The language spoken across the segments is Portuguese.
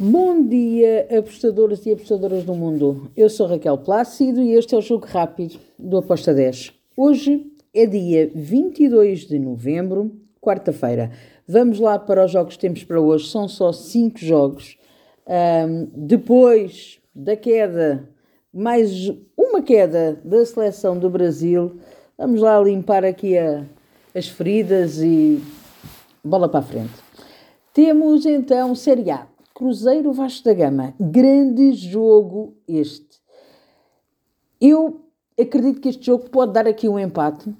Bom dia, apostadores e apostadoras do mundo. Eu sou Raquel Plácido e este é o Jogo Rápido do Aposta 10. Hoje é dia 22 de novembro, quarta-feira. Vamos lá para os jogos que temos para hoje. São só 5 jogos. Um, depois da queda, mais uma queda da seleção do Brasil, vamos lá limpar aqui a, as feridas e bola para a frente. Temos então Série A. Cruzeiro Vasco da Gama. Grande jogo este. Eu acredito que este jogo pode dar aqui um empate.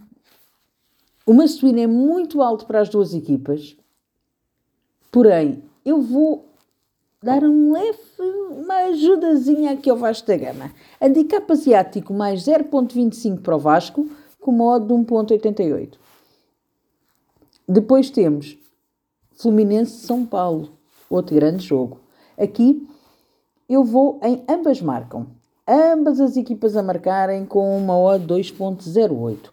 O Mastuíno é muito alto para as duas equipas. Porém, eu vou dar um leve, uma ajudazinha aqui ao Vasco da Gama. Handicap asiático mais 0.25 para o Vasco, com modo de 1.88. Depois temos Fluminense São Paulo outro grande jogo. Aqui eu vou em ambas marcam. Ambas as equipas a marcarem com uma odd 2.08.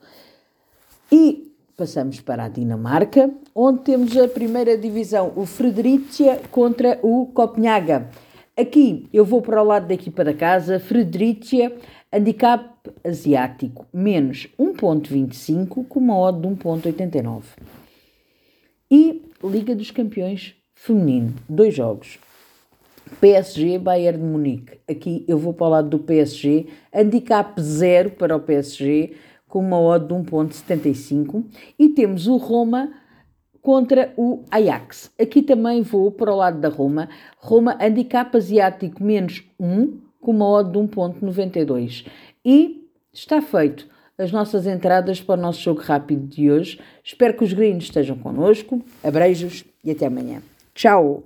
E passamos para a Dinamarca, onde temos a primeira divisão, o Fredericia contra o Copenhaga. Aqui eu vou para o lado da equipa da casa, Fredericia, handicap asiático, menos 1.25, com uma odd de 1.89. E Liga dos Campeões feminino, dois jogos. PSG Bayern de Munique. Aqui eu vou para o lado do PSG. Handicap 0 para o PSG, com uma odd de 1.75. E temos o Roma contra o Ajax. Aqui também vou para o lado da Roma. Roma handicap asiático menos 1, com uma odd de 1.92. E está feito as nossas entradas para o nosso jogo rápido de hoje. Espero que os gringos estejam connosco. Abreijos e até amanhã. Tchau!